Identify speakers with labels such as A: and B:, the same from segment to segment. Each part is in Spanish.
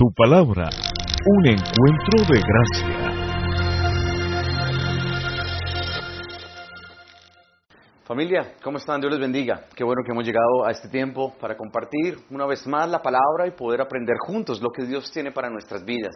A: Tu palabra, un encuentro de gracia.
B: Familia, ¿cómo están? Dios les bendiga. Qué bueno que hemos llegado a este tiempo para compartir una vez más la palabra y poder aprender juntos lo que Dios tiene para nuestras vidas.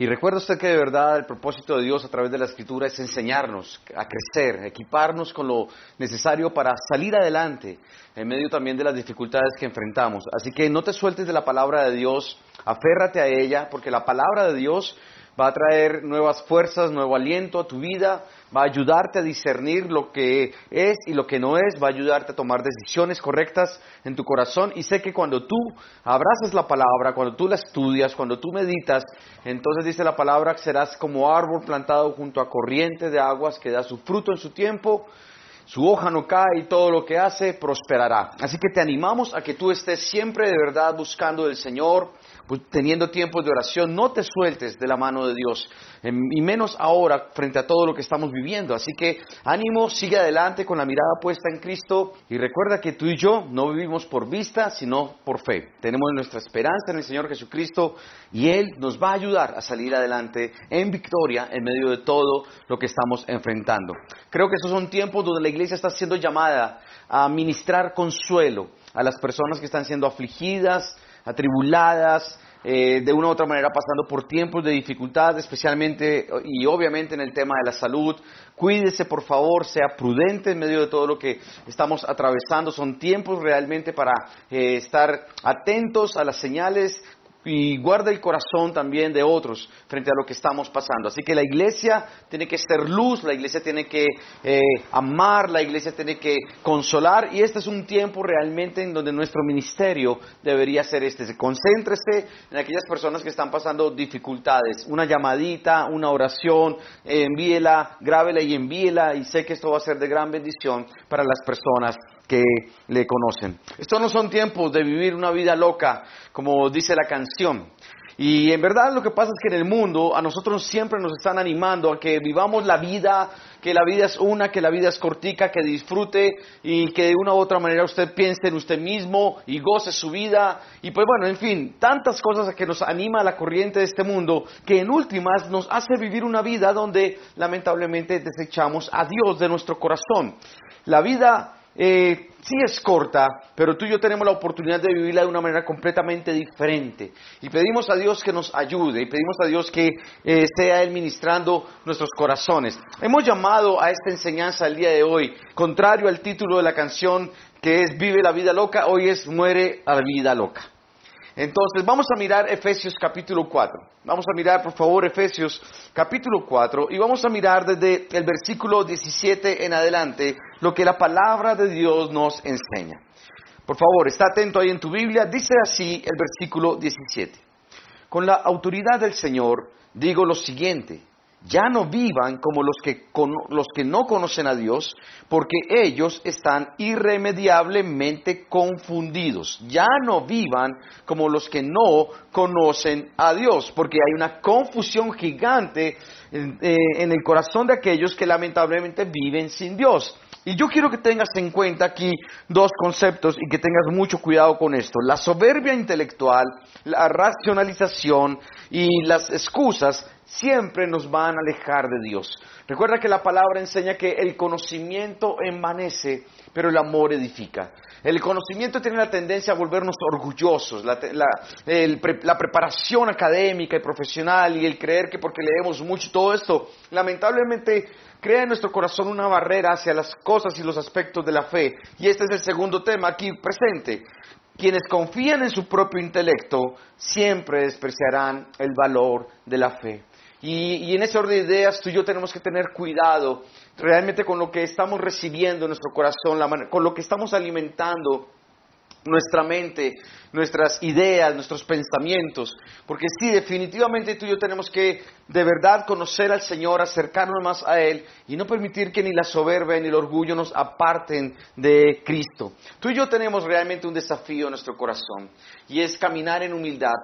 B: Y recuerda usted que de verdad el propósito de Dios a través de la escritura es enseñarnos a crecer, equiparnos con lo necesario para salir adelante en medio también de las dificultades que enfrentamos. Así que no te sueltes de la palabra de Dios, aférrate a ella, porque la palabra de Dios va a traer nuevas fuerzas, nuevo aliento a tu vida, va a ayudarte a discernir lo que es y lo que no es, va a ayudarte a tomar decisiones correctas en tu corazón. Y sé que cuando tú abrazas la palabra, cuando tú la estudias, cuando tú meditas, entonces dice la palabra que serás como árbol plantado junto a corriente de aguas que da su fruto en su tiempo, su hoja no cae y todo lo que hace prosperará. Así que te animamos a que tú estés siempre de verdad buscando del Señor, pues, teniendo tiempos de oración, no te sueltes de la mano de Dios, y menos ahora frente a todo lo que estamos viviendo. Así que ánimo, sigue adelante con la mirada puesta en Cristo y recuerda que tú y yo no vivimos por vista, sino por fe. Tenemos nuestra esperanza en el Señor Jesucristo y Él nos va a ayudar a salir adelante en victoria en medio de todo lo que estamos enfrentando. Creo que esos son tiempos donde la iglesia está siendo llamada a ministrar consuelo a las personas que están siendo afligidas, atribuladas, eh, de una u otra manera pasando por tiempos de dificultad, especialmente y obviamente en el tema de la salud. Cuídese, por favor, sea prudente en medio de todo lo que estamos atravesando. Son tiempos realmente para eh, estar atentos a las señales, y guarda el corazón también de otros frente a lo que estamos pasando. Así que la iglesia tiene que ser luz, la iglesia tiene que eh, amar, la iglesia tiene que consolar y este es un tiempo realmente en donde nuestro ministerio debería ser este. Concéntrese en aquellas personas que están pasando dificultades, una llamadita, una oración, envíela, grábela y envíela y sé que esto va a ser de gran bendición para las personas que le conocen. Estos no son tiempos de vivir una vida loca, como dice la canción. Y en verdad lo que pasa es que en el mundo a nosotros siempre nos están animando a que vivamos la vida, que la vida es una, que la vida es cortica, que disfrute y que de una u otra manera usted piense en usted mismo y goce su vida. Y pues bueno, en fin, tantas cosas a que nos anima la corriente de este mundo que en últimas nos hace vivir una vida donde lamentablemente desechamos a Dios de nuestro corazón. La vida eh, sí es corta, pero tú y yo tenemos la oportunidad de vivirla de una manera completamente diferente. Y pedimos a Dios que nos ayude y pedimos a Dios que eh, sea Él ministrando nuestros corazones. Hemos llamado a esta enseñanza el día de hoy, contrario al título de la canción que es Vive la vida loca, hoy es Muere la vida loca. Entonces, vamos a mirar Efesios capítulo 4. Vamos a mirar, por favor, Efesios capítulo 4 y vamos a mirar desde el versículo 17 en adelante lo que la palabra de Dios nos enseña. Por favor, está atento ahí en tu Biblia. Dice así el versículo 17. Con la autoridad del Señor digo lo siguiente ya no vivan como los que, los que no conocen a Dios, porque ellos están irremediablemente confundidos. Ya no vivan como los que no conocen a Dios, porque hay una confusión gigante eh, en el corazón de aquellos que lamentablemente viven sin Dios. Y yo quiero que tengas en cuenta aquí dos conceptos y que tengas mucho cuidado con esto. La soberbia intelectual, la racionalización y las excusas siempre nos van a alejar de Dios. Recuerda que la palabra enseña que el conocimiento envanece, pero el amor edifica. El conocimiento tiene la tendencia a volvernos orgullosos, la, preparación académica y profesional y el creer que porque leemos mucho todo esto, lamentablemente crea en nuestro corazón una barrera hacia las cosas y los aspectos de la fe. Y este es el segundo tema aquí presente. Quienes confían en su propio intelecto siempre despreciarán el valor de la fe. Y, en ese orden de ideas, tú y yo tenemos que tener cuidado realmente con lo que estamos recibiendo en nuestro corazón, con lo que estamos alimentando nuestra mente, nuestras ideas, nuestros pensamientos. Porque sí, definitivamente tú y yo tenemos que de verdad conocer al Señor, acercarnos más a Él y no permitir que ni la soberbia ni el orgullo nos aparten de Cristo. Tú y yo tenemos realmente un desafío en nuestro corazón y es caminar en humildad,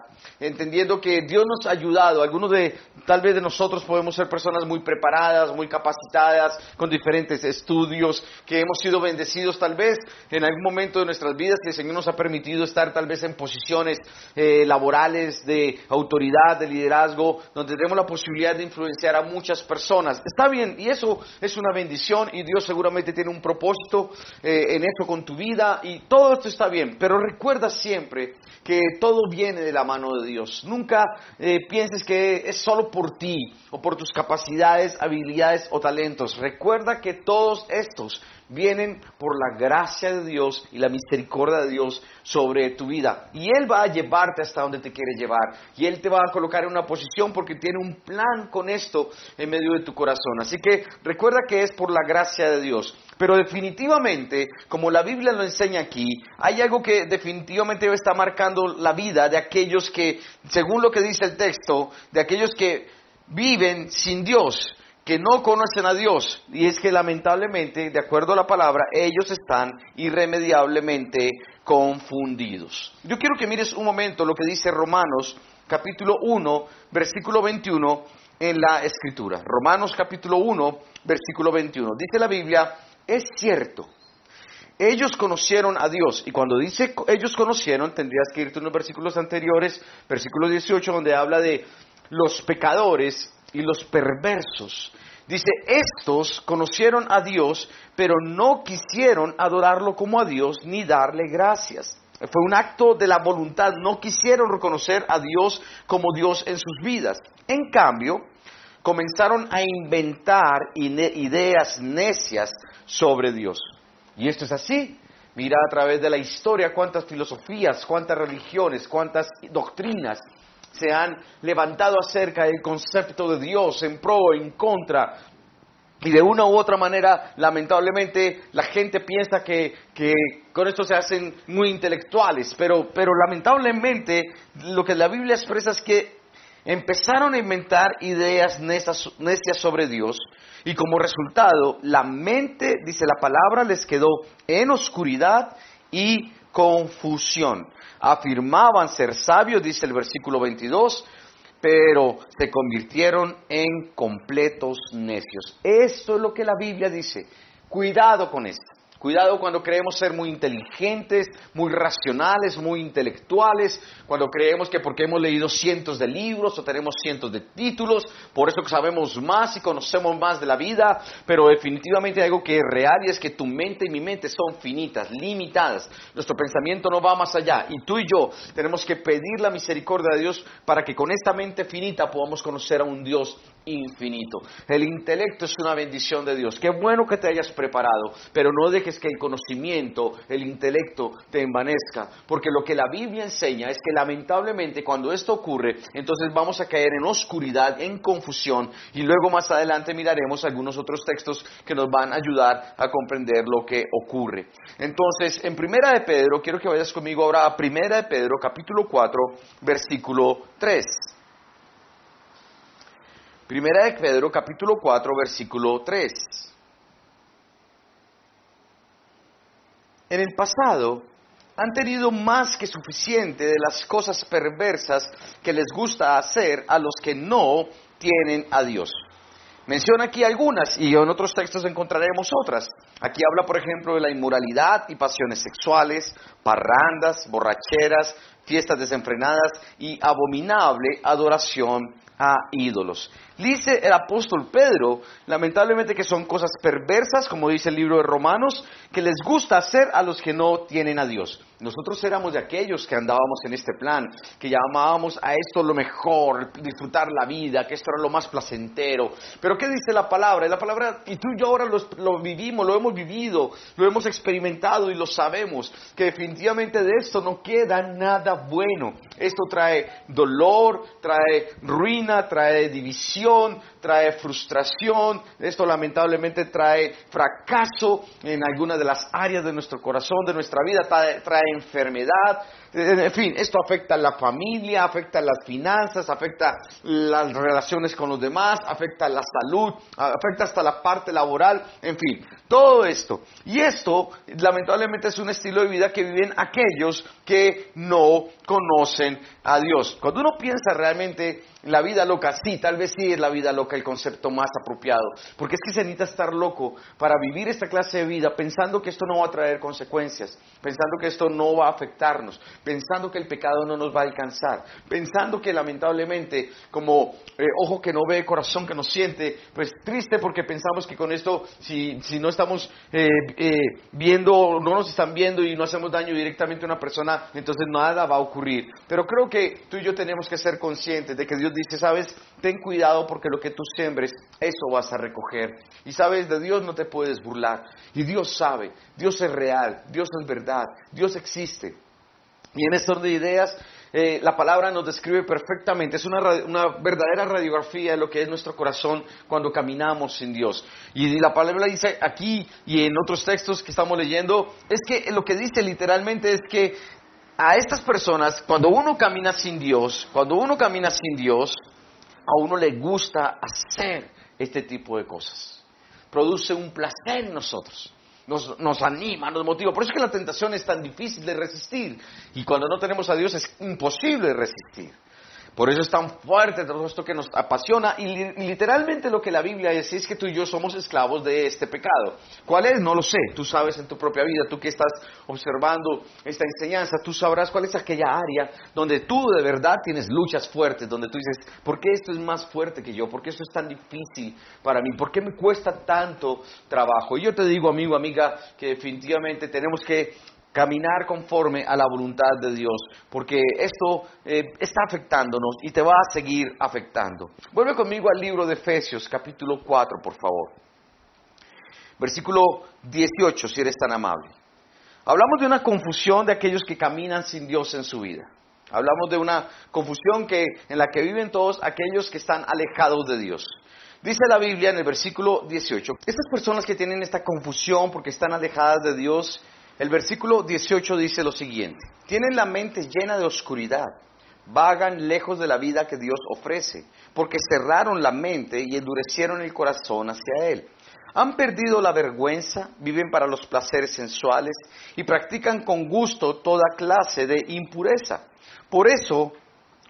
B: entendiendo que Dios nos ha ayudado. Algunos de, tal vez de nosotros podemos ser personas muy preparadas, muy capacitadas, con diferentes estudios, que hemos sido bendecidos tal vez en algún momento de nuestras vidas y el Señor nos ha permitido estar tal vez en posiciones eh, laborales de autoridad, de liderazgo, donde tenemos la posibilidad de influenciar a muchas personas. Está bien, y eso es una bendición y Dios seguramente tiene un propósito eh, en eso con tu vida y todo esto está bien, pero recuerda siempre que todo viene de la mano de Dios. Nunca eh, pienses que es solo por ti o por tus capacidades, habilidades o talentos. Recuerda que todos estos vienen por la gracia de Dios y la misericordia de Dios sobre tu vida. Y Él va a llevarte hasta donde te quiere llevar. Y Él te va a colocar en una posición porque tiene un plan con esto en medio de tu corazón. Así que recuerda que es por la gracia de Dios. Pero definitivamente, como la Biblia lo enseña aquí, hay algo que definitivamente está marcando la vida de aquellos que, según lo que dice el texto, de aquellos que viven sin Dios que no conocen a Dios. Y es que lamentablemente, de acuerdo a la palabra, ellos están irremediablemente confundidos. Yo quiero que mires un momento lo que dice Romanos capítulo 1, versículo 21 en la escritura. Romanos capítulo 1, versículo 21. Dice la Biblia, es cierto. Ellos conocieron a Dios. Y cuando dice ellos conocieron, tendrías que irte unos versículos anteriores, versículo 18, donde habla de los pecadores y los perversos. Dice, estos conocieron a Dios, pero no quisieron adorarlo como a Dios ni darle gracias. Fue un acto de la voluntad, no quisieron reconocer a Dios como Dios en sus vidas. En cambio, comenzaron a inventar ideas necias sobre Dios. Y esto es así. Mira a través de la historia cuántas filosofías, cuántas religiones, cuántas doctrinas se han levantado acerca del concepto de Dios en pro, en contra. Y de una u otra manera, lamentablemente, la gente piensa que, con esto se hacen muy intelectuales, pero, pero lamentablemente lo que la Biblia expresa es que empezaron a inventar ideas necias sobre Dios y como resultado la mente, dice la palabra, les quedó en oscuridad y confusión. Afirmaban ser sabios, dice el versículo 22, pero se convirtieron en completos necios. Esto es lo que la Biblia dice. Cuidado con esto. Cuidado cuando creemos ser muy inteligentes, muy racionales, muy intelectuales, cuando creemos que porque hemos leído cientos de libros o tenemos cientos de títulos, por eso sabemos más y conocemos más de la vida, pero definitivamente hay algo que es real y es que tu mente y mi mente son finitas, limitadas. Nuestro pensamiento no va más allá y tú y yo tenemos que pedir la misericordia de Dios para que con esta mente finita podamos conocer a un Dios infinito. El intelecto es una bendición de Dios. Qué bueno que te hayas preparado, pero no dejes que el conocimiento, el intelecto te envanezca, porque lo que la Biblia enseña es que lamentablemente cuando esto ocurre, entonces vamos a caer en oscuridad, en confusión, y luego más adelante miraremos algunos otros textos que nos van a ayudar a comprender lo que ocurre. Entonces, en Primera de Pedro, quiero que vayas conmigo ahora a Primera de Pedro, capítulo 4, versículo 3. Primera de Pedro capítulo 4 versículo 3. En el pasado han tenido más que suficiente de las cosas perversas que les gusta hacer a los que no tienen a Dios. Menciona aquí algunas y en otros textos encontraremos otras. Aquí habla, por ejemplo, de la inmoralidad y pasiones sexuales, parrandas, borracheras, fiestas desenfrenadas y abominable adoración a ídolos. Dice el apóstol Pedro, lamentablemente que son cosas perversas, como dice el libro de Romanos, que les gusta hacer a los que no tienen a Dios. Nosotros éramos de aquellos que andábamos en este plan, que llamábamos a esto lo mejor, disfrutar la vida, que esto era lo más placentero. Pero ¿qué dice la palabra? La palabra, y tú y yo ahora lo, vivimos, lo hemos vivido, lo hemos experimentado y lo sabemos, que definitivamente de esto no queda nada bueno. Esto trae dolor, trae ruina, trae división, trae frustración, esto lamentablemente trae fracaso en alguna de las áreas de nuestro corazón, de nuestra vida, trae, enfermedad, en fin, esto afecta a la familia, afecta a las finanzas, afecta las relaciones con los demás, afecta a la salud, afecta hasta la parte laboral, en fin, todo esto. Y esto, lamentablemente, es un estilo de vida que viven aquellos que no conocen a Dios. Cuando uno piensa realmente la vida loca, sí, tal vez sí es la vida loca el concepto más apropiado, porque es que se necesita estar loco para vivir esta clase de vida pensando que esto no va a traer consecuencias, pensando que esto no va a afectarnos, pensando que el pecado no nos va a alcanzar, pensando que lamentablemente como eh, ojo que no ve, corazón que no siente, pues triste porque pensamos que con esto, si, si no estamos eh, eh, viendo, no nos están viendo y no hacemos daño directamente a una persona, entonces nada va a ocurrir. Pero creo que tú y yo tenemos que ser conscientes de que Dios dice, sabes, ten cuidado porque lo que tú siembres, eso vas a recoger. Y sabes, de Dios no te puedes burlar. Y Dios sabe, Dios es real, Dios es verdad, Dios existe. Y en estos de ideas, eh, la palabra nos describe perfectamente, es una, una, verdadera radiografía de lo que es nuestro corazón cuando caminamos sin Dios. Y la palabra dice aquí y en otros textos que estamos leyendo, es que lo que dice literalmente es que a estas personas, cuando uno camina sin Dios, cuando uno camina sin Dios, a uno le gusta hacer este tipo de cosas. Produce un placer en nosotros. Nos, nos, anima, nos motiva. Por eso es que la tentación es tan difícil de resistir. Y cuando no tenemos a Dios es imposible resistir. Por eso es tan fuerte todo esto que nos apasiona y, literalmente lo que la Biblia dice es que tú y yo somos esclavos de este pecado. ¿Cuál es? No lo sé. Tú sabes en tu propia vida, tú que estás observando esta enseñanza, tú sabrás cuál es aquella área donde tú de verdad tienes luchas fuertes, donde tú dices, ¿por qué esto es más fuerte que yo? ¿Por qué esto es tan difícil para mí? ¿Por qué me cuesta tanto trabajo? Y yo te digo, amigo, amiga, que definitivamente tenemos que caminar conforme a la voluntad de Dios, porque esto eh, está afectándonos y te va a seguir afectando. Vuelve conmigo al libro de Efesios, capítulo 4, por favor. Versículo 18, si eres tan amable. Hablamos de una confusión de aquellos que caminan sin Dios en su vida. Hablamos de una confusión que, en la que viven todos aquellos que están alejados de Dios. Dice la Biblia en el versículo 18, estas personas que tienen esta confusión porque están alejadas de Dios, el versículo 18 dice lo siguiente, tienen la mente llena de oscuridad, vagan lejos de la vida que Dios ofrece, porque cerraron la mente y endurecieron el corazón hacia Él. Han perdido la vergüenza, viven para los placeres sensuales y practican con gusto toda clase de impureza. Por eso,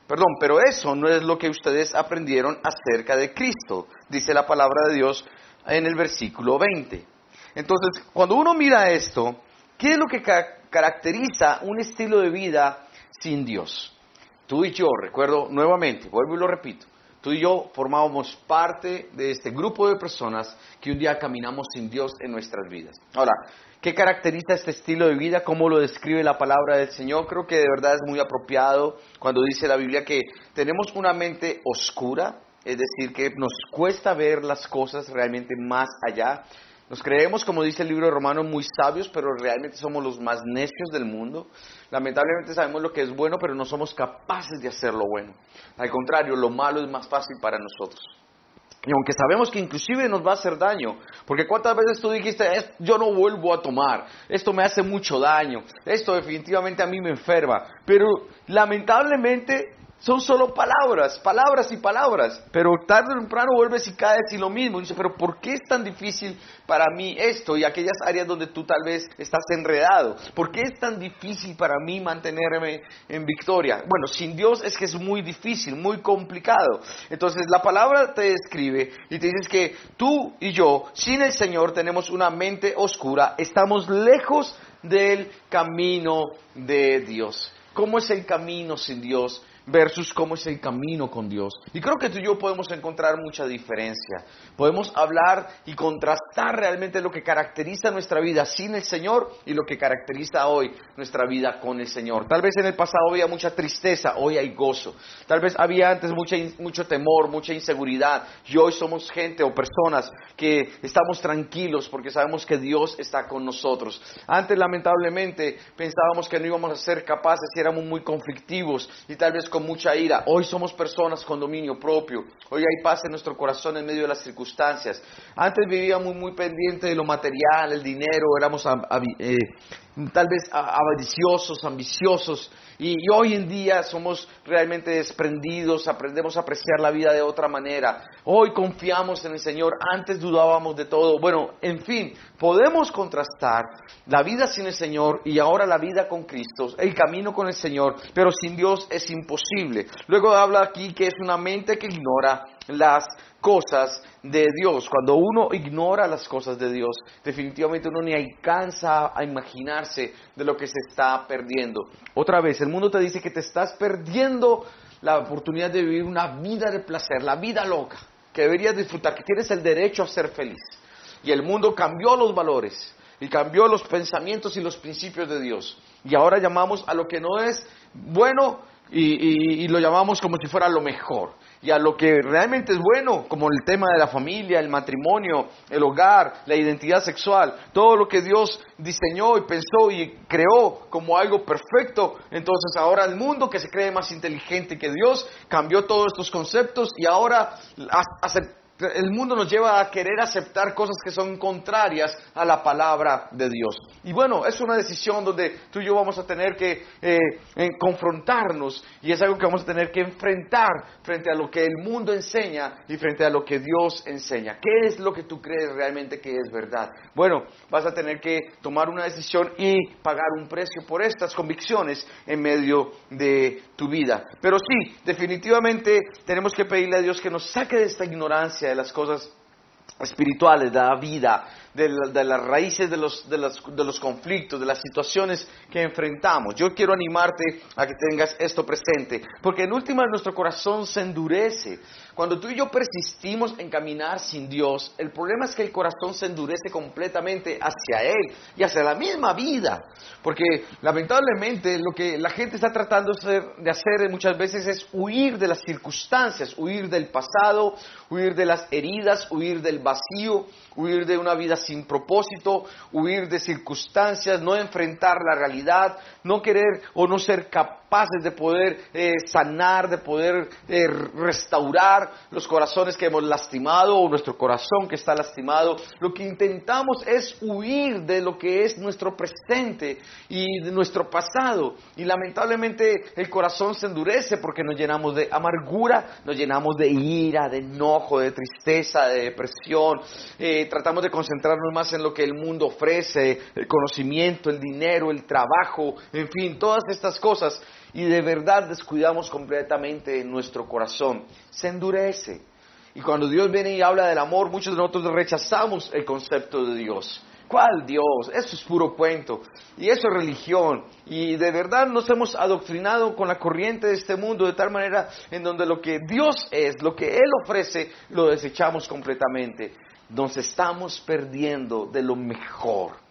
B: perdón, pero eso no es lo que ustedes aprendieron acerca de Cristo, dice la palabra de Dios en el versículo 20. Entonces, cuando uno mira esto, ¿Qué es lo que caracteriza un estilo de vida sin Dios? Tú y yo, recuerdo nuevamente, vuelvo y lo repito, tú y yo formábamos parte de este grupo de personas que un día caminamos sin Dios en nuestras vidas. Ahora, ¿qué caracteriza este estilo de vida? ¿Cómo lo describe la palabra del Señor? Creo que de verdad es muy apropiado cuando dice la Biblia que tenemos una mente oscura, es decir, que nos cuesta ver las cosas realmente más allá nos creemos, como dice el libro de Romanos, muy sabios, pero realmente somos los más necios del mundo. Lamentablemente sabemos lo que es bueno, pero no somos capaces de hacer lo bueno. Al contrario, lo malo es más fácil para nosotros. Y aunque sabemos que inclusive nos va a hacer daño, porque cuántas veces tú dijiste, yo no vuelvo a tomar, esto me hace mucho daño, esto definitivamente a mí me enferma, pero lamentablemente son solo palabras, palabras y palabras. Pero tarde o temprano vuelves y caes y lo mismo. Y dice, pero ¿por qué es tan difícil para mí esto y aquellas áreas donde tú tal vez estás enredado? ¿Por qué es tan difícil para mí mantenerme en victoria? Bueno, sin Dios es que es muy difícil, muy complicado. Entonces la palabra te describe y te dices que tú y yo, sin el Señor, tenemos una mente oscura, estamos lejos del camino de Dios. ¿Cómo es el camino sin Dios? Versus cómo es el camino con Dios. Y creo que tú y yo podemos encontrar mucha diferencia. Podemos hablar y contrastar realmente lo que caracteriza nuestra vida sin el Señor y lo que caracteriza hoy nuestra vida con el Señor. Tal vez en el pasado había mucha tristeza, hoy hay gozo. Tal vez había antes mucha, mucho temor, mucha inseguridad. Y hoy somos gente o personas que estamos tranquilos porque sabemos que Dios está con nosotros. Antes lamentablemente pensábamos que no íbamos a ser capaces y éramos muy conflictivos y tal vez con mucha ira. Hoy somos personas con dominio propio. Hoy hay paz en nuestro corazón en medio de las circunstancias. Antes vivíamos muy, muy pendiente de lo material, el dinero, éramos eh, tal vez avariciosos, ambiciosos, y, hoy en día somos realmente desprendidos, aprendemos a apreciar la vida de otra manera. Hoy confiamos en el Señor, antes dudábamos de todo. Bueno, en fin, podemos contrastar la vida sin el Señor y ahora la vida con Cristo, el camino con el Señor, pero sin Dios es imposible. Luego habla aquí que es una mente que ignora las cosas de Dios. Cuando uno ignora las cosas de Dios, definitivamente uno ni alcanza a imaginarse de lo que se está perdiendo. Otra vez, el mundo te dice que te estás perdiendo la oportunidad de vivir una vida de placer, la vida loca, que deberías disfrutar, que tienes el derecho a ser feliz. Y el mundo cambió los valores y cambió los pensamientos y los principios de Dios. Y ahora llamamos a lo que no es bueno y, lo llamamos como si fuera lo mejor y a lo que realmente es bueno, como el tema de la familia, el matrimonio, el hogar, la identidad sexual, todo lo que Dios diseñó y pensó y creó como algo perfecto. Entonces ahora el mundo que se cree más inteligente que Dios cambió todos estos conceptos y ahora hace el mundo nos lleva a querer aceptar cosas que son contrarias a la palabra de Dios. Y bueno, es una decisión donde tú y yo vamos a tener que eh, confrontarnos y es algo que vamos a tener que enfrentar frente a lo que el mundo enseña y frente a lo que Dios enseña. ¿Qué es lo que tú crees realmente que es verdad? Bueno, vas a tener que tomar una decisión y pagar un precio por estas convicciones en medio de tu vida. Pero sí, definitivamente tenemos que pedirle a Dios que nos saque de esta ignorancia de las cosas espirituales, de la vida, de, las raíces de los, de, los, conflictos, de las situaciones que enfrentamos. Yo quiero animarte a que tengas esto presente, porque en última nuestro corazón se endurece. Cuando tú y yo persistimos en caminar sin Dios, el problema es que el corazón se endurece completamente hacia Él y hacia la misma vida, porque lamentablemente lo que la gente está tratando de hacer muchas veces es huir de las circunstancias, huir del pasado, huir de las heridas, huir del vacío, huir de una vida sin propósito, huir de circunstancias, no enfrentar la realidad, no querer o no ser capaces de poder eh, sanar, de poder eh, restaurar los corazones que hemos lastimado o nuestro corazón que está lastimado. Lo que intentamos es huir de lo que es nuestro presente y de nuestro pasado. Y lamentablemente el corazón se endurece porque nos llenamos de amargura, nos llenamos de ira, de enojo, de tristeza, de depresión. Eh, tratamos de concentrarnos más en lo que el mundo ofrece, el conocimiento, el dinero, el trabajo, en fin, todas estas cosas. Y de verdad descuidamos completamente nuestro corazón. Se endurece. Y cuando Dios viene y habla del amor, muchos de nosotros rechazamos el concepto de Dios. ¿Cuál Dios? Eso es puro cuento. Y eso es religión. Y de verdad nos hemos adoctrinado con la corriente de este mundo de tal manera en donde lo que Dios es, lo que Él ofrece, lo desechamos completamente nos estamos perdiendo de lo mejor.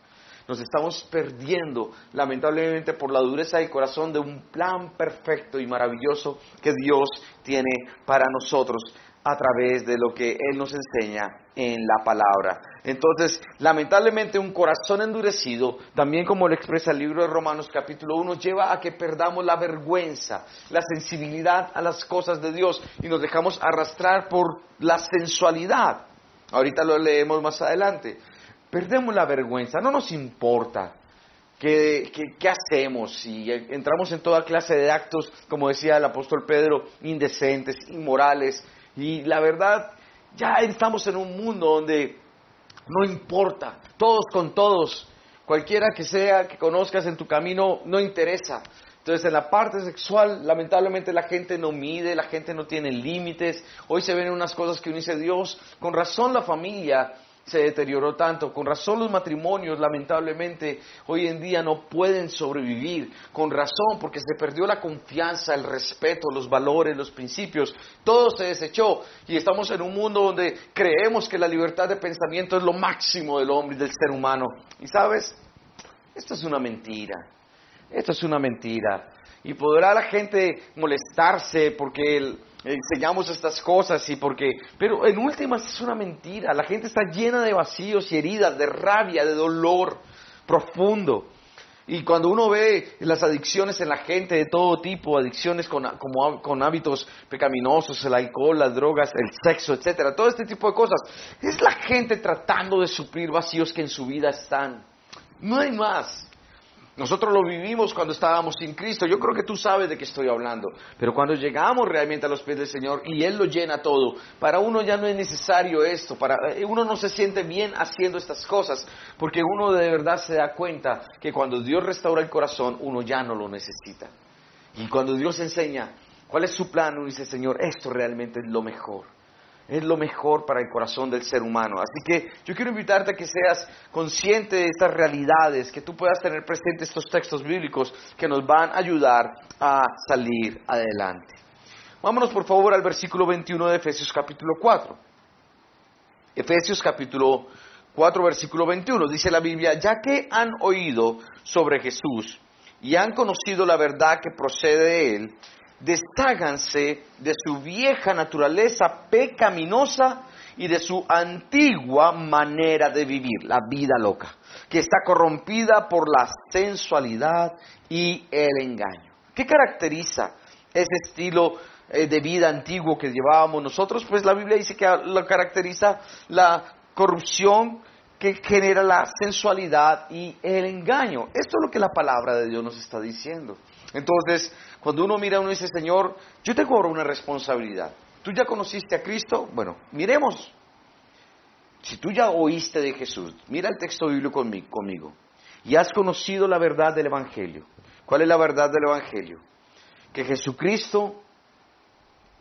B: Nos estamos perdiendo, lamentablemente, por la dureza del corazón de un plan perfecto y maravilloso que Dios tiene para nosotros a través de lo que Él nos enseña en la palabra. Entonces, lamentablemente, un corazón endurecido, también como lo expresa el libro de Romanos capítulo 1, lleva a que perdamos la vergüenza, la sensibilidad a las cosas de Dios y nos dejamos arrastrar por la sensualidad Ahorita lo leemos más adelante. Perdemos la vergüenza, no nos importa. ¿Qué, hacemos si entramos en toda clase de actos, como decía el apóstol Pedro, indecentes, inmorales? Y la verdad, ya estamos en un mundo donde no importa, todos con todos, cualquiera que sea que conozcas en tu camino, no interesa. Entonces, en la parte sexual, lamentablemente la gente no mide, la gente no tiene límites. Hoy se ven unas cosas que uno dice, Dios, con razón la familia se deterioró tanto, con razón los matrimonios lamentablemente hoy en día no pueden sobrevivir, con razón porque se perdió la confianza, el respeto, los valores, los principios, todo se desechó y estamos en un mundo donde creemos que la libertad de pensamiento es lo máximo del hombre y del ser humano. Y sabes, esto es una mentira. Esto es una mentira. Y podrá la gente molestarse porque enseñamos estas cosas y porque... Pero en últimas es una mentira. La gente está llena de vacíos y heridas, de rabia, de dolor profundo. Y cuando uno ve las adicciones en la gente de todo tipo, adicciones con, como, con hábitos pecaminosos, el alcohol, las drogas, el sexo, etcétera, todo este tipo de cosas, es la gente tratando de suplir vacíos que en su vida están. No hay más. Nosotros lo vivimos cuando estábamos sin Cristo. Yo creo que tú sabes de qué estoy hablando. Pero cuando llegamos realmente a los pies del Señor y Él lo llena todo, para uno ya no es necesario esto. Para, eh, uno no se siente bien haciendo estas cosas. Porque uno de verdad se da cuenta que cuando Dios restaura el corazón, uno ya no lo necesita. Y cuando Dios enseña cuál es su plan, uno dice, Señor, esto realmente es lo mejor es lo mejor para el corazón del ser humano. Así que yo quiero invitarte a que seas consciente de estas realidades, que tú puedas tener presente estos textos bíblicos que nos van a ayudar a salir adelante. Vámonos por favor al versículo 21 de Efesios capítulo 4. Efesios capítulo 4 versículo 21 dice la Biblia, ya que han oído sobre Jesús y han conocido la verdad que procede de él, destáganse de su vieja naturaleza pecaminosa y de su antigua manera de vivir, la vida loca, que está corrompida por la sensualidad y el engaño. ¿Qué caracteriza ese estilo eh, de vida antiguo que llevábamos nosotros? Pues la Biblia dice que lo caracteriza la corrupción que genera la sensualidad y el engaño. Esto es lo que la palabra de Dios nos está diciendo. Entonces, cuando uno mira, uno dice, Señor, yo tengo ahora una responsabilidad. ¿Tú ya conociste a Cristo? Bueno, miremos. Si tú ya oíste de Jesús, mira el texto bíblico conmigo, y has conocido la verdad del Evangelio. ¿Cuál es la verdad del Evangelio? Que Jesucristo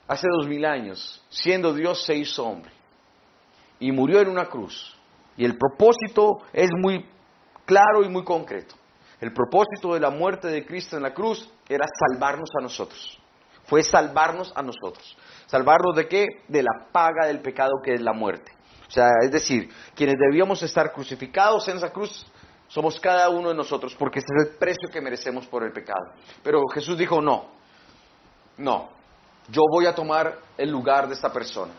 B: hace dos mil años, siendo Dios, se hizo hombre y murió en una cruz. Y el propósito es muy claro y muy concreto. El propósito de la muerte de Cristo en la cruz era salvarnos a nosotros. Fue salvarnos a nosotros. ¿Salvarnos de qué? De la paga del pecado que es la muerte. O sea, es decir, quienes debíamos estar crucificados en esa cruz somos cada uno de nosotros, porque ese es el precio que merecemos por el pecado. Pero Jesús dijo, no, no, yo voy a tomar el lugar de esta persona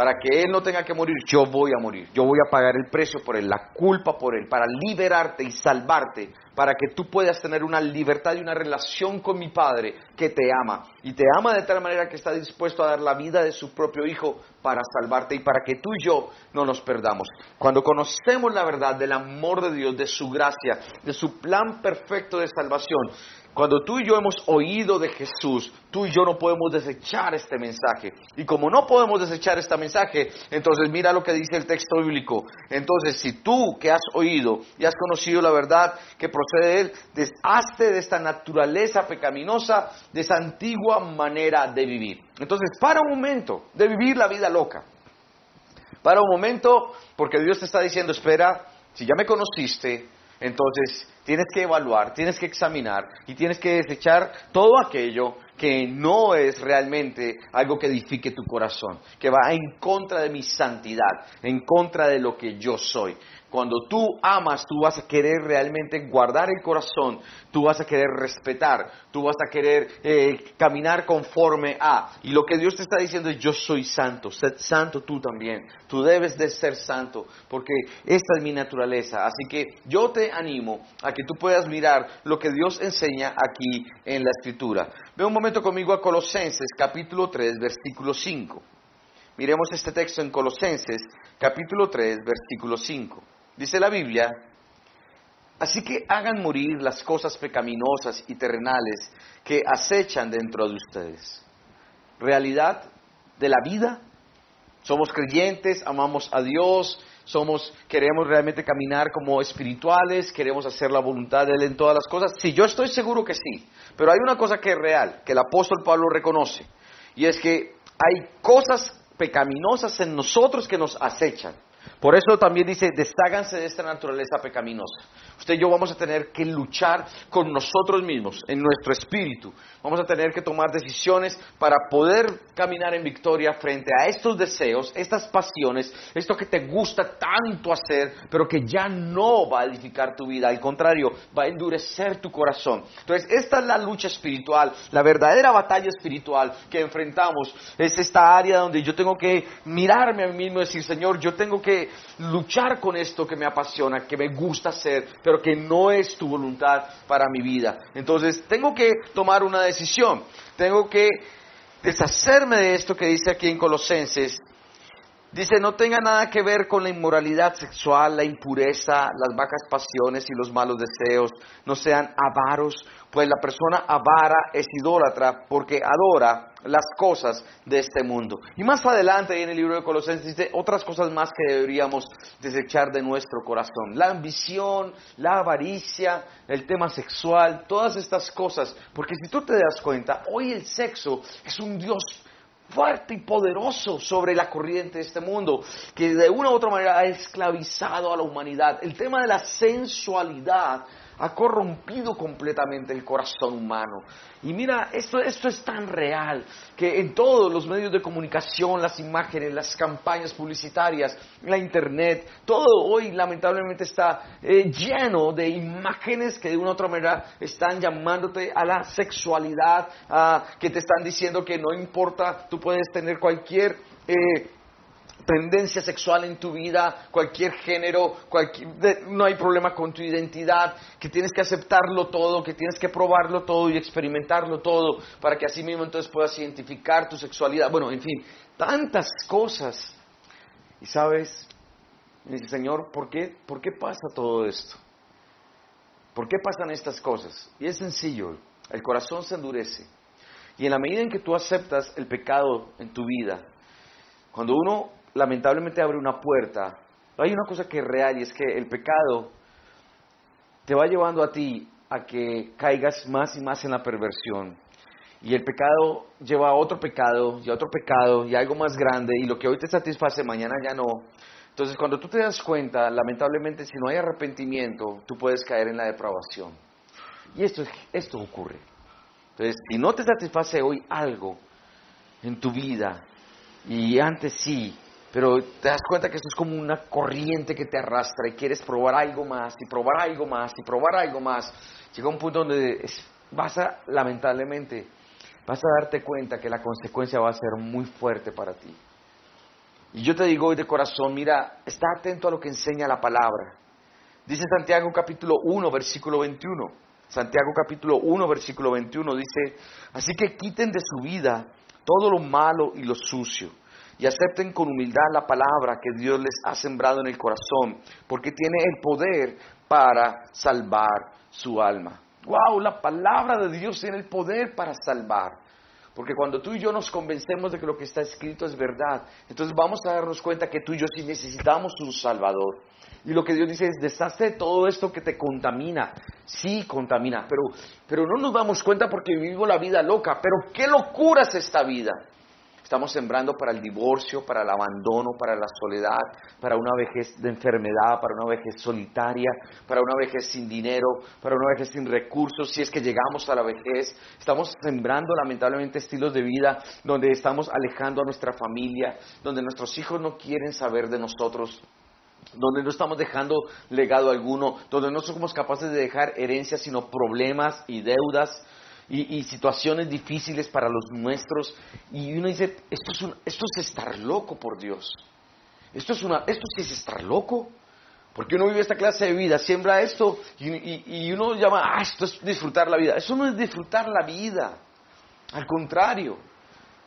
B: para que Él no tenga que morir, yo voy a morir, yo voy a pagar el precio por Él, la culpa por Él, para liberarte y salvarte, para que tú puedas tener una libertad y una relación con mi Padre que te ama. Y te ama de tal manera que está dispuesto a dar la vida de su propio Hijo para salvarte y para que tú y yo no nos perdamos. Cuando conocemos la verdad del amor de Dios, de su gracia, de su plan perfecto de salvación, cuando tú y yo hemos oído de Jesús, tú y yo no podemos desechar este mensaje. Y como no podemos desechar este mensaje, entonces mira lo que dice el texto bíblico. Entonces, si tú que has oído y has conocido la verdad que de él, de esta naturaleza pecaminosa, de esa antigua manera de vivir. Entonces, para un momento de vivir la vida loca. Para un momento, porque Dios te está diciendo, espera, si ya me conociste, entonces tienes que evaluar, tienes que examinar y tienes que desechar todo aquello que no es realmente algo que edifique tu corazón, que va en contra de mi santidad, en contra de lo que yo soy. Cuando tú amas, tú vas a querer realmente guardar el corazón, tú vas a querer respetar, tú vas a querer eh, caminar conforme a. Y lo que Dios te está diciendo es, yo soy santo, sed santo tú también, tú debes de ser santo, porque esta es mi naturaleza. Así que yo te animo a que tú puedas mirar lo que Dios enseña aquí en la escritura. Ve un momento conmigo a Colosenses capítulo 3, versículo 5. Miremos este texto en Colosenses capítulo 3, versículo 5. Dice la Biblia, así que hagan morir las cosas pecaminosas y terrenales que acechan dentro de ustedes. Realidad de la vida. Somos creyentes, amamos a Dios, somos, queremos realmente caminar como espirituales, queremos hacer la voluntad de Él en todas las cosas. Sí, yo estoy seguro que sí, pero hay una cosa que es real, que el apóstol Pablo reconoce, y es que hay cosas pecaminosas en nosotros que nos acechan. Por eso también dice, destáganse de esta naturaleza pecaminosa. Usted y yo vamos a tener que luchar con nosotros mismos, en nuestro espíritu. Vamos a tener que tomar decisiones para poder caminar en victoria frente a estos deseos, estas pasiones, esto que te gusta tanto hacer, pero que ya no va a edificar tu vida. Al contrario, va a endurecer tu corazón. Entonces, esta es la lucha espiritual, la verdadera batalla espiritual que enfrentamos. Es esta área donde yo tengo que mirarme a mí mismo y decir, Señor, yo tengo que luchar con esto que me apasiona, que me gusta hacer pero que no es tu voluntad para mi vida. Entonces tengo que tomar una decisión, tengo que deshacerme de esto que dice aquí en Colosenses Dice, no tenga nada que ver con la inmoralidad sexual, la impureza, las bajas pasiones y los malos deseos. No sean avaros, pues la persona avara es idólatra porque adora las cosas de este mundo. Y más adelante en el libro de Colosenses dice otras cosas más que deberíamos desechar de nuestro corazón. La ambición, la avaricia, el tema sexual, todas estas cosas. Porque si tú te das cuenta, hoy el sexo es un Dios fuerte y poderoso sobre la corriente de este mundo, que de una u otra manera ha esclavizado a la humanidad. El tema de la sensualidad ha corrompido completamente el corazón humano. Y mira, esto, esto es tan real que en todos los medios de comunicación, las imágenes, las campañas publicitarias, la internet, todo hoy lamentablemente está eh, lleno de imágenes que de una u otra manera están llamándote a la sexualidad, que te están diciendo que no importa, tú puedes tener cualquier... Eh, tendencia sexual en tu vida, cualquier género, no hay problema con tu identidad, que tienes que aceptarlo todo, que tienes que probarlo todo y experimentarlo todo para que así mismo entonces puedas identificar tu sexualidad. Bueno, en fin, tantas cosas. Y sabes, dice, Señor, ¿por qué, ¿por qué pasa todo esto? ¿Por qué pasan estas cosas? Y es sencillo, el corazón se endurece. Y en la medida en que tú aceptas el pecado en tu vida, cuando uno lamentablemente abre una puerta. Hay una cosa que es real y es que el pecado te va llevando a ti a que caigas más y más en la perversión. Y el pecado lleva a otro pecado y a otro pecado y algo más grande y lo que hoy te satisface mañana ya no. Entonces cuando tú te das cuenta, lamentablemente si no hay arrepentimiento, tú puedes caer en la depravación. Y esto, esto ocurre. Entonces, si no te satisface hoy algo en tu vida y antes sí, pero te das cuenta que esto es como una corriente que te arrastra y quieres probar algo más y probar algo más y probar algo más. Llega un punto donde vas a, lamentablemente, vas a darte cuenta que la consecuencia va a ser muy fuerte para ti. Y yo te digo hoy de corazón, mira, está atento a lo que enseña la palabra. Dice Santiago capítulo 1, versículo 21. Santiago capítulo 1, versículo 21 dice, así que quiten de su vida todo lo malo y lo sucio y acepten con humildad la palabra que Dios les ha sembrado en el corazón, porque tiene el poder para salvar su alma. ¡Wow! La palabra de Dios tiene el poder para salvar. Porque cuando tú y yo nos convencemos de que lo que está escrito es verdad, entonces vamos a darnos cuenta que tú y yo sí necesitamos un Salvador. Y lo que Dios dice es, deshazte todo esto que te contamina. Sí, contamina, pero, pero no nos damos cuenta porque vivimos la vida loca. Pero qué locura es esta vida. Estamos sembrando para el divorcio, para el abandono, para la soledad, para una vejez de enfermedad, para una vejez solitaria, para una vejez sin dinero, para una vejez sin recursos, si es que llegamos a la vejez. Estamos sembrando lamentablemente estilos de vida donde estamos alejando a nuestra familia, donde nuestros hijos no quieren saber de nosotros, donde no estamos dejando legado alguno, donde no somos capaces de dejar herencias sino problemas y deudas, y, situaciones difíciles para los nuestros. Y uno dice, esto es, esto es estar loco por Dios. Esto, es una, esto sí es estar loco. Porque uno vive esta clase de vida, siembra esto y, y uno llama, ah, esto es disfrutar la vida. Eso no es disfrutar la vida. Al contrario,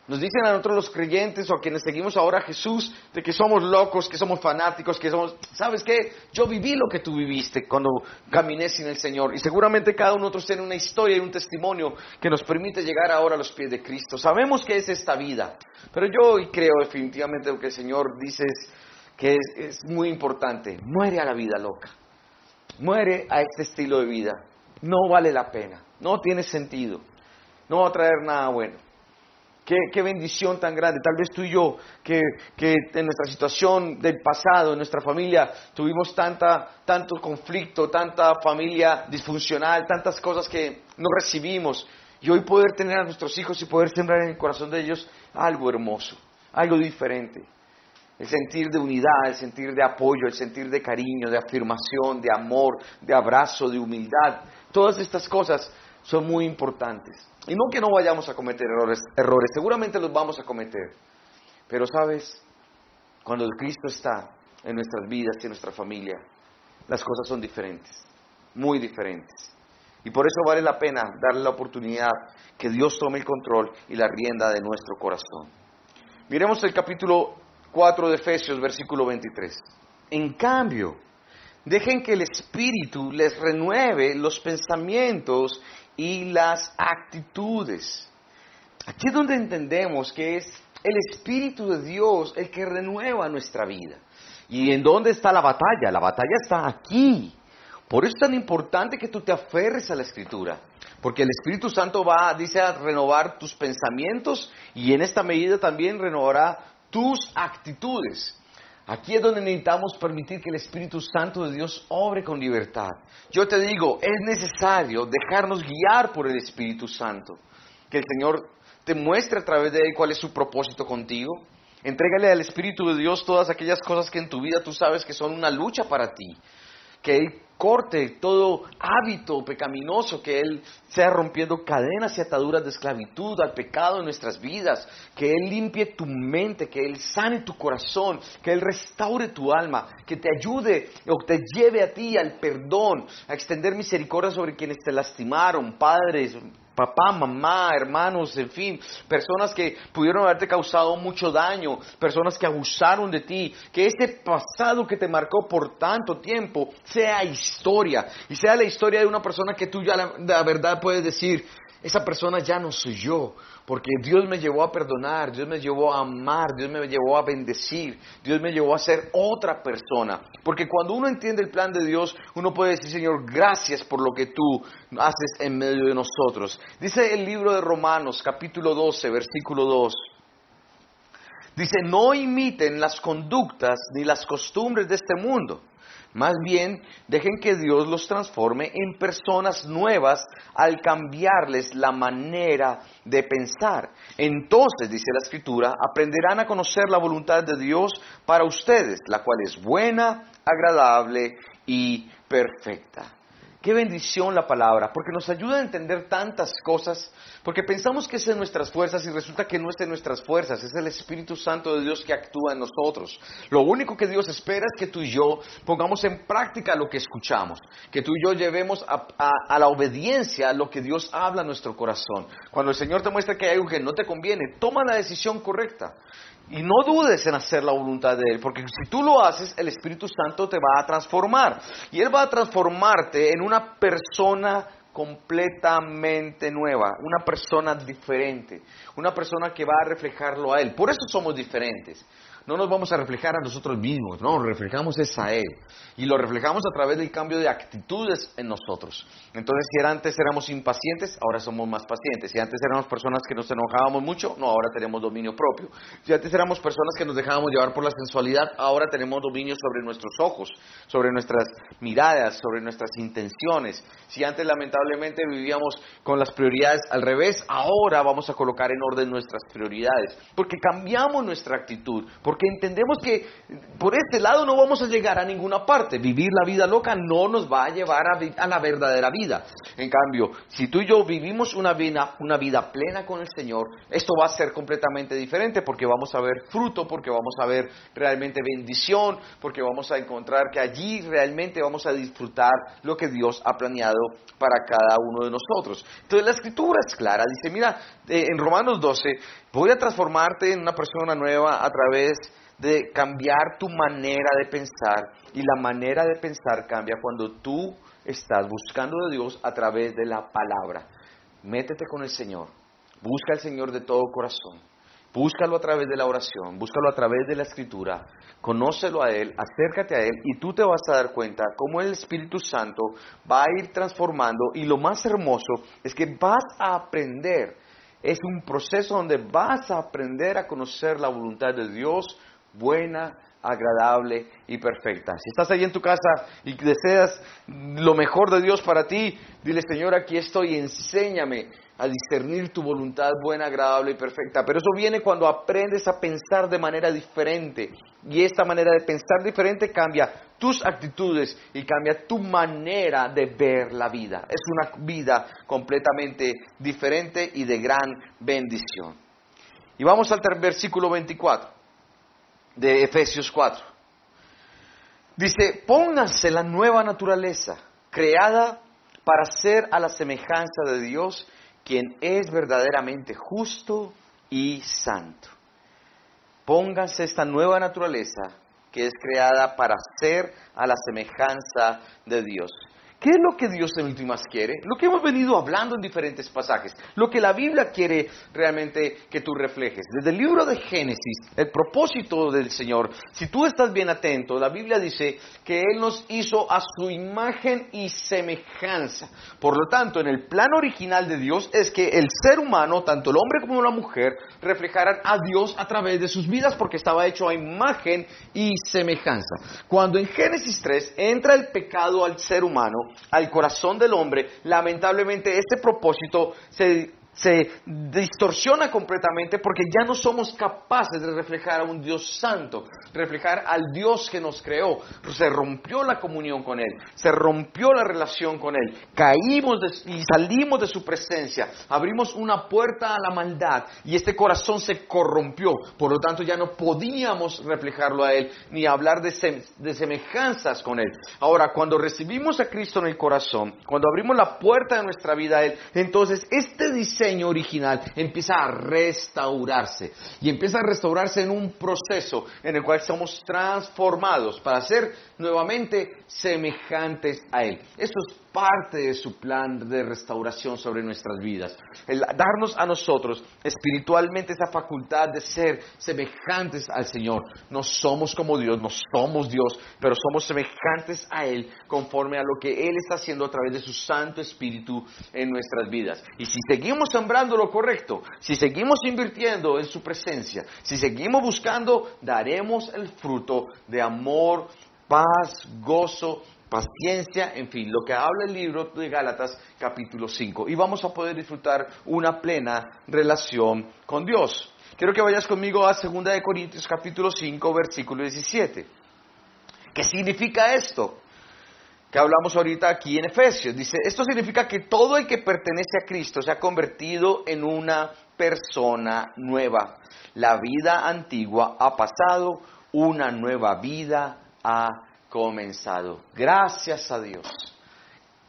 B: nos dicen a nosotros los creyentes o a quienes seguimos ahora a Jesús de que somos locos, que somos fanáticos, que somos... ¿Sabes qué? Yo viví lo que tú viviste cuando caminé sin el Señor. Y seguramente cada uno de nosotros tiene una historia y un testimonio que nos permite llegar ahora a los pies de Cristo. Sabemos que es esta vida. Pero yo hoy creo definitivamente lo que el Señor dice es que es, es muy importante. Muere a la vida loca. Muere a este estilo de vida. No vale la pena. No tiene sentido. No va a traer nada bueno. Qué, bendición tan grande. Tal vez tú y yo, que, en nuestra situación del pasado, en nuestra familia, tuvimos tanta, tanto conflicto, tanta familia disfuncional, tantas cosas que no recibimos. Y hoy poder tener a nuestros hijos y poder sembrar en el corazón de ellos algo hermoso, algo diferente. El sentir de unidad, el sentir de apoyo, el sentir de cariño, de afirmación, de amor, de abrazo, de humildad. Todas estas cosas son muy importantes. Y no que no vayamos a cometer errores, errores, seguramente los vamos a cometer. Pero sabes, cuando el Cristo está en nuestras vidas y en nuestra familia, las cosas son diferentes, muy diferentes. Y por eso vale la pena darle la oportunidad que Dios tome el control y la rienda de nuestro corazón. Miremos el capítulo 4 de Efesios, versículo 23. En cambio, dejen que el Espíritu les renueve los pensamientos y las actitudes. Aquí es donde entendemos que es el Espíritu de Dios el que renueva nuestra vida. ¿Y en dónde está la batalla? La batalla está aquí. Por eso es tan importante que tú te aferres a la Escritura. Porque el Espíritu Santo va, dice, a renovar tus pensamientos y en esta medida también renovará tus actitudes. Aquí es donde necesitamos permitir que el Espíritu Santo de Dios obre con libertad. Yo te digo, es necesario dejarnos guiar por el Espíritu Santo. Que el Señor te muestre a través de él cuál es su propósito contigo. Entrégale al Espíritu de Dios todas aquellas cosas que en tu vida tú sabes que son una lucha para ti. Que Él corte todo hábito pecaminoso, que Él sea rompiendo cadenas y ataduras de esclavitud al pecado en nuestras vidas, que Él limpie tu mente, que Él sane tu corazón, que Él restaure tu alma, que te ayude o te lleve a ti al perdón, a extender misericordia sobre quienes te lastimaron, padres, papá, mamá, hermanos, en fin, personas que pudieron haberte causado mucho daño, personas que abusaron de ti, que ese pasado que te marcó por tanto tiempo sea historia y sea la historia de una persona que tú ya la, la verdad puedes decir, esa persona ya no soy yo, porque Dios me llevó a perdonar, Dios me llevó a amar, Dios me llevó a bendecir, Dios me llevó a ser otra persona. Porque cuando uno entiende el plan de Dios, uno puede decir, Señor, gracias por lo que tú haces en medio de nosotros. Dice el libro de Romanos, capítulo 12, versículo 2. Dice, no imiten las conductas ni las costumbres de este mundo más bien, dejen que Dios los transforme en personas nuevas al cambiarles la manera de pensar. Entonces, dice la Escritura, aprenderán a conocer la voluntad de Dios para ustedes, la cual es buena, agradable y perfecta. Qué bendición la palabra, porque nos ayuda a entender tantas cosas, porque pensamos que es en nuestras fuerzas y resulta que no es en nuestras fuerzas, es el Espíritu Santo de Dios que actúa en nosotros. Lo único que Dios espera es que tú y yo pongamos en práctica lo que escuchamos, que tú y yo llevemos a, la obediencia lo que Dios habla a nuestro corazón. Cuando el Señor te muestra que hay algo que no te conviene, toma la decisión correcta. Y no dudes en hacer la voluntad de Él, porque si tú lo haces, el Espíritu Santo te va a transformar. Y Él va a transformarte en una persona completamente nueva, una persona diferente, una persona que va a reflejarlo a Él. Por eso somos diferentes no nos vamos a reflejar a nosotros mismos, no, reflejamos es a Él. Y lo reflejamos a través del cambio de actitudes en nosotros. Entonces, si antes éramos impacientes, ahora somos más pacientes. Si antes éramos personas que nos enojábamos mucho, no, ahora tenemos dominio propio. Si antes éramos personas que nos dejábamos llevar por la sensualidad, ahora tenemos dominio sobre nuestros ojos, sobre nuestras miradas, sobre nuestras intenciones. Si antes lamentablemente vivíamos con las prioridades al revés, ahora vamos a colocar en orden nuestras prioridades. Porque cambiamos nuestra actitud entendemos que por este lado no vamos a llegar a ninguna parte. Vivir la vida loca no nos va a llevar a, la verdadera vida. En cambio, si tú y yo vivimos una vida, una vida plena con el Señor, esto va a ser completamente diferente porque vamos a ver fruto, porque vamos a ver realmente bendición, porque vamos a encontrar que allí realmente vamos a disfrutar lo que Dios ha planeado para cada uno de nosotros. Entonces la escritura es clara, dice, mira, en Romanos 12, voy a transformarte en una persona nueva a través de cambiar tu manera de pensar. Y la manera de pensar cambia cuando tú estás buscando de Dios a través de la palabra. Métete con el Señor, busca al Señor de todo corazón, búscalo a través de la oración, búscalo a través de la escritura, conócelo a Él, acércate a Él y tú te vas a dar cuenta cómo el Espíritu Santo va a ir transformando. Y lo más hermoso es que vas a aprender. Es un proceso donde vas a aprender a conocer la voluntad de Dios, buena, agradable y perfecta. Si estás ahí en tu casa y deseas lo mejor de Dios para ti, dile, Señor, aquí estoy, enséñame a discernir tu voluntad buena, agradable y perfecta. Pero eso viene cuando aprendes a pensar de manera diferente. Y esta manera de pensar diferente cambia tus actitudes y cambia tu manera de ver la vida. Es una vida completamente diferente y de gran bendición. Y vamos al versículo 24 de Efesios 4. Dice, pónganse la nueva naturaleza, creada para ser a la semejanza de Dios, quien es verdaderamente justo y santo. Pónganse esta nueva naturaleza que es creada para ser a la semejanza de Dios. ¿Qué es lo que Dios en últimas quiere? Lo que hemos venido hablando en diferentes pasajes, lo que la Biblia quiere realmente que tú reflejes. Desde el libro de Génesis, el propósito del Señor, si tú estás bien atento, la Biblia dice que Él nos hizo a su imagen y semejanza. Por lo tanto, en el plan original de Dios es que el ser humano, tanto el hombre como la mujer, reflejaran a Dios a través de sus vidas porque estaba hecho a imagen y semejanza. Cuando en Génesis 3 entra el pecado al ser humano, al corazón del hombre, lamentablemente este propósito se se distorsiona completamente porque ya no somos capaces de reflejar a un Dios santo, reflejar al Dios que nos creó. Se rompió la comunión con Él, se rompió la relación con Él, caímos y salimos de su presencia, abrimos una puerta a la maldad y este corazón se corrompió. Por lo tanto ya no podíamos reflejarlo a Él ni hablar de, semejanzas con Él. Ahora, cuando recibimos a Cristo en el corazón, cuando abrimos la puerta de nuestra vida a Él, entonces este diseño original empieza a restaurarse y empieza a restaurarse en un proceso en el cual somos transformados para ser nuevamente semejantes a Él. Esto es parte de su plan de restauración sobre nuestras vidas. El darnos a nosotros espiritualmente esa facultad de ser semejantes al Señor. No somos como Dios, no somos Dios, pero somos semejantes a Él conforme a lo que Él está haciendo a través de su Santo Espíritu en nuestras vidas. Y si seguimos sembrando lo correcto, si seguimos invirtiendo en su presencia, si seguimos buscando, daremos el fruto de amor, paz, gozo, paciencia, en fin, lo que habla el libro de Gálatas capítulo 5. Y vamos a poder disfrutar una plena relación con Dios. Quiero que vayas conmigo a 2 de Corintios capítulo 5, versículo 17. ¿Qué significa esto? Que hablamos ahorita aquí en Efesios. Dice, esto significa que todo el que pertenece a Cristo se ha convertido en una persona nueva. La vida antigua ha pasado, una nueva vida ha comenzado. Gracias a Dios.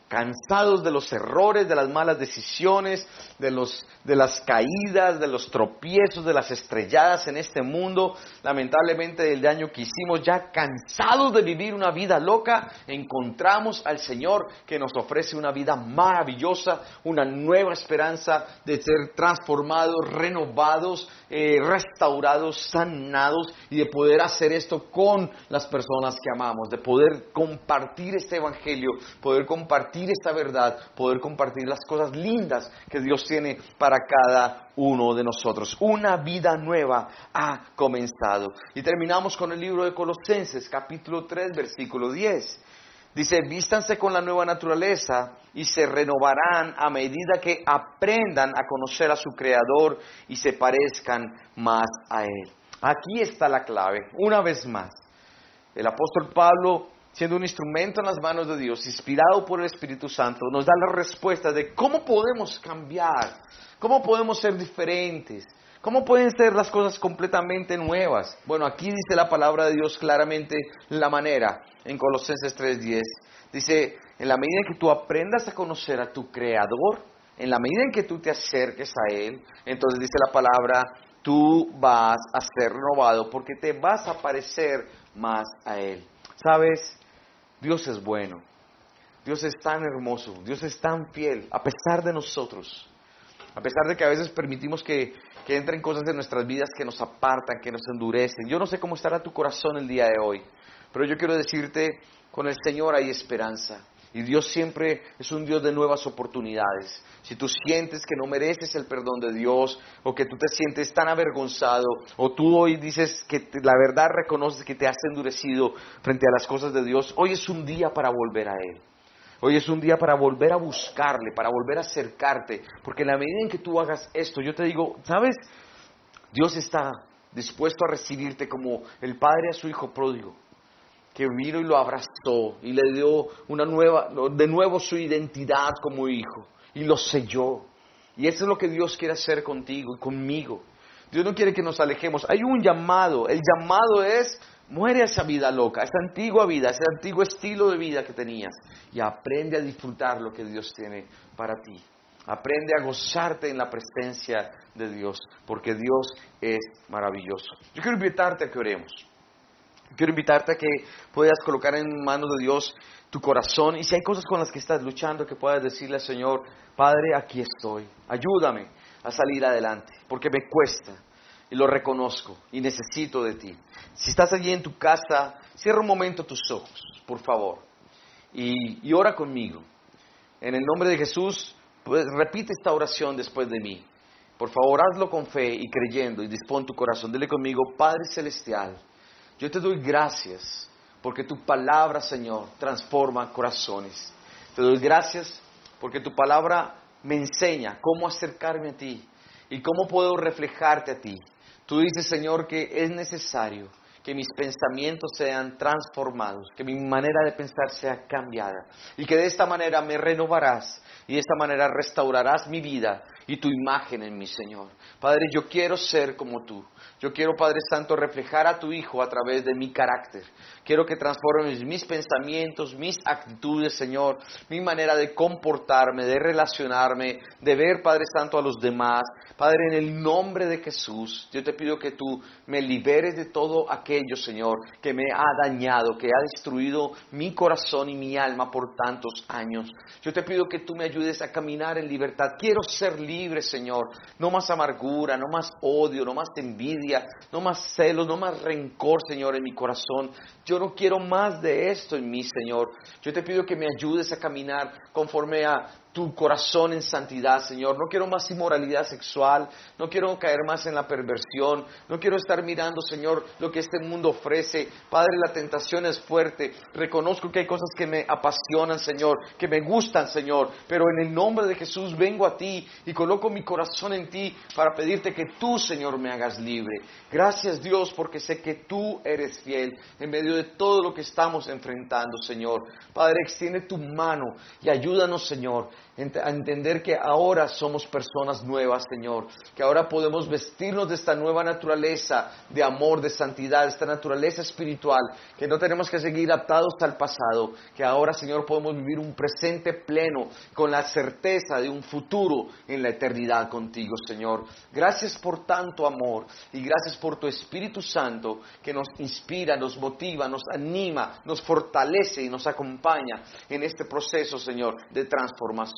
B: Cansados de los errores, de las malas decisiones, de, los, de las caídas, de los tropiezos, de las estrelladas en este mundo, lamentablemente del daño que hicimos, ya cansados de vivir una vida loca, encontramos al Señor que nos ofrece una vida maravillosa, una nueva esperanza de ser transformados, renovados, eh, restaurados, sanados y de poder hacer esto con las personas que amamos, de poder compartir este Evangelio, poder compartir esta verdad, poder compartir las cosas lindas que Dios tiene para cada uno de nosotros. Una vida nueva ha comenzado. Y terminamos con el libro de Colosenses, capítulo 3, versículo 10. Dice, vístanse con la nueva naturaleza y se renovarán a medida que aprendan a conocer a su Creador y se parezcan más a Él. Aquí está la clave, una vez más. El apóstol Pablo, siendo un instrumento en las manos de Dios, inspirado por el Espíritu Santo, nos da la respuesta de cómo podemos cambiar, cómo podemos ser diferentes, ¿Cómo pueden ser las cosas completamente nuevas? Bueno, aquí dice la palabra de Dios claramente la manera, en Colosenses 3:10. Dice, en la medida en que tú aprendas a conocer a tu Creador, en la medida en que tú te acerques a Él, entonces dice la palabra, tú vas a ser renovado porque te vas a parecer más a Él. ¿Sabes? Dios es bueno. Dios es tan hermoso. Dios es tan fiel, a pesar de nosotros. A pesar de que a veces permitimos que, entren cosas en nuestras vidas que nos apartan, que nos endurecen. Yo no sé cómo estará tu corazón el día de hoy, pero yo quiero decirte, con el Señor hay esperanza. Y Dios siempre es un Dios de nuevas oportunidades. Si tú sientes que no mereces el perdón de Dios, o que tú te sientes tan avergonzado, o tú hoy dices que la verdad reconoces que te has endurecido frente a las cosas de Dios, hoy es un día para volver a Él. Hoy es un día para volver a buscarle, para volver a acercarte, porque en la medida en que tú hagas esto, yo te digo, ¿sabes? Dios está dispuesto a recibirte como el Padre a su Hijo pródigo, que vino y lo abrazó y le dio una nueva, de nuevo su identidad como hijo y lo selló. Y eso es lo que Dios quiere hacer contigo y conmigo. Dios no quiere que nos alejemos. Hay un llamado. El llamado es Muere esa vida loca, esa antigua vida, ese antiguo estilo de vida que tenías y aprende a disfrutar lo que Dios tiene para ti. Aprende a gozarte en la presencia de Dios, porque Dios es maravilloso. Yo quiero invitarte a que oremos. Quiero invitarte a que puedas colocar en manos de Dios tu corazón y si hay cosas con las que estás luchando, que puedas decirle al Señor, Padre, aquí estoy, ayúdame a salir adelante, porque me cuesta y lo reconozco y necesito de ti. Si estás allí en tu casa, cierra un momento tus ojos, por favor, y, ora conmigo. En el nombre de Jesús, pues, repite esta oración después de mí. Por favor, hazlo con fe y creyendo y dispón tu corazón. Dile conmigo, Padre Celestial, yo te doy gracias porque tu palabra, Señor, transforma corazones. Te doy gracias porque tu palabra me enseña cómo acercarme a ti y cómo puedo reflejarte a ti. Tú dices, Señor, que es necesario que mis pensamientos sean transformados, que mi manera de pensar sea cambiada y que de esta manera me renovarás y de esta manera restaurarás mi vida y tu imagen en mi Señor. Padre, yo quiero ser como tú. Yo quiero, Padre Santo, reflejar a tu Hijo a través de mi carácter. Quiero que transformes mis pensamientos, mis actitudes, Señor, mi manera de comportarme, de relacionarme, de ver, Padre Santo, a los demás. Padre, en el nombre de Jesús, yo te pido que tú me liberes de todo aquello, Señor, que me ha dañado, que ha destruido mi corazón y mi alma por tantos años. Yo te pido que tú me ayudes a caminar en libertad. Quiero ser libre, Señor. No más amargura, no más odio, no más envidia no más celos, no más rencor, Señor, en mi corazón. Yo no quiero más de esto en mí, Señor. Yo te pido que me ayudes a caminar conforme a tu corazón en santidad, Señor. No quiero más inmoralidad sexual, no quiero caer más en la perversión, no quiero estar mirando, Señor, lo que este mundo ofrece. Padre, la tentación es fuerte. Reconozco que hay cosas que me apasionan, Señor, que me gustan, Señor, pero en el nombre de Jesús vengo a ti y coloco mi corazón en ti para pedirte que tú, Señor, me hagas libre. Gracias, Dios, porque sé que tú eres fiel en medio de todo lo que estamos enfrentando, Señor. Padre, extiende tu mano y ayúdanos, Señor a entender que ahora somos personas nuevas, Señor, que ahora podemos vestirnos de esta nueva naturaleza de amor, de santidad, esta naturaleza espiritual, que no tenemos que seguir atados al pasado, que ahora, Señor, podemos vivir un presente pleno con la certeza de un futuro en la eternidad contigo, Señor. Gracias por tanto amor y gracias por tu Espíritu Santo que nos inspira, nos motiva, nos anima, nos fortalece y nos acompaña en este proceso, Señor, de transformación.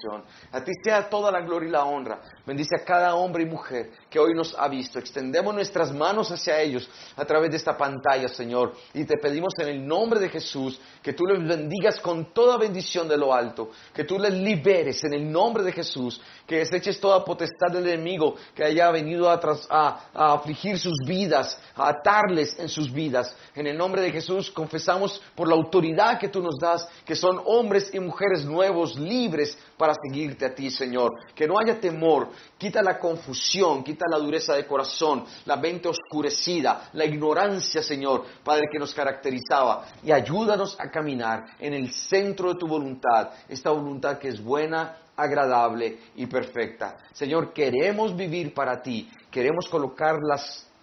B: A ti sea toda la gloria y la honra. Bendice a cada hombre y mujer que hoy nos ha visto. Extendemos nuestras manos hacia ellos a través de esta pantalla, Señor. Y te pedimos en el nombre de Jesús que tú les bendigas con toda bendición de lo alto. Que tú les liberes en el nombre de Jesús. Que deseches toda potestad del enemigo que haya venido a, a afligir sus vidas, a atarles en sus vidas. En el nombre de Jesús confesamos por la autoridad que tú nos das que son hombres y mujeres nuevos, libres para seguirte a ti, Señor. Que no haya temor, quita la confusión, quita la dureza de corazón, la mente oscurecida, la ignorancia, Señor, Padre, que nos caracterizaba. Y ayúdanos a caminar en el centro de tu voluntad, esta voluntad que es buena, agradable y perfecta. Señor, queremos vivir para ti, queremos colocar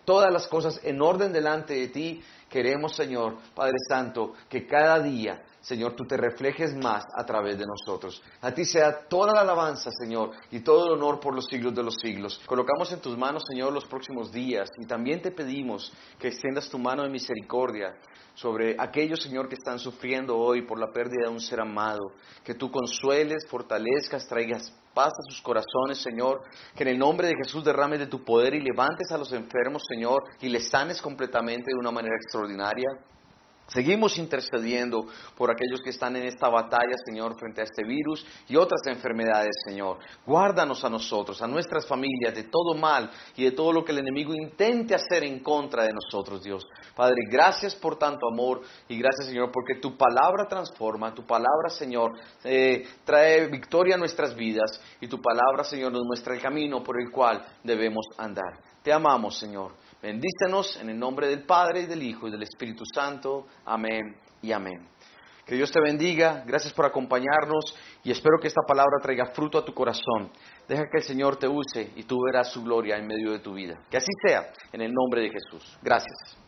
B: todas las cosas en orden delante de ti. Queremos, Señor, Padre Santo, que cada día Señor, tú te reflejes más a través de nosotros. A ti sea toda la alabanza, Señor, y todo el honor por los siglos de los siglos. Colocamos en tus manos, Señor, los próximos días y también te pedimos que extiendas tu mano de misericordia sobre aquellos, Señor, que están sufriendo hoy por la pérdida de un ser amado. Que tú consueles, fortalezcas, traigas paz a sus corazones, Señor. Que en el nombre de Jesús derrames de tu poder y levantes a los enfermos, Señor, y les sanes completamente de una manera extraordinaria. Seguimos intercediendo por aquellos que están en esta batalla, Señor, frente a este virus y otras enfermedades, Señor. Guárdanos a nosotros, a nuestras familias, de todo mal y de todo lo que el enemigo intente hacer en contra de nosotros, Dios. Padre, gracias por tanto amor y gracias, Señor, porque tu palabra transforma, tu palabra, Señor, eh, trae victoria a nuestras vidas y tu palabra, Señor, nos muestra el camino por el cual debemos andar. Te amamos, Señor. Bendícenos en el nombre del Padre, y del Hijo y del Espíritu Santo. Amén y amén. Que Dios te bendiga, gracias por acompañarnos y espero que esta palabra traiga fruto a tu corazón. Deja que el Señor te use y tú verás su gloria en medio de tu vida. Que así sea, en el nombre de Jesús. Gracias.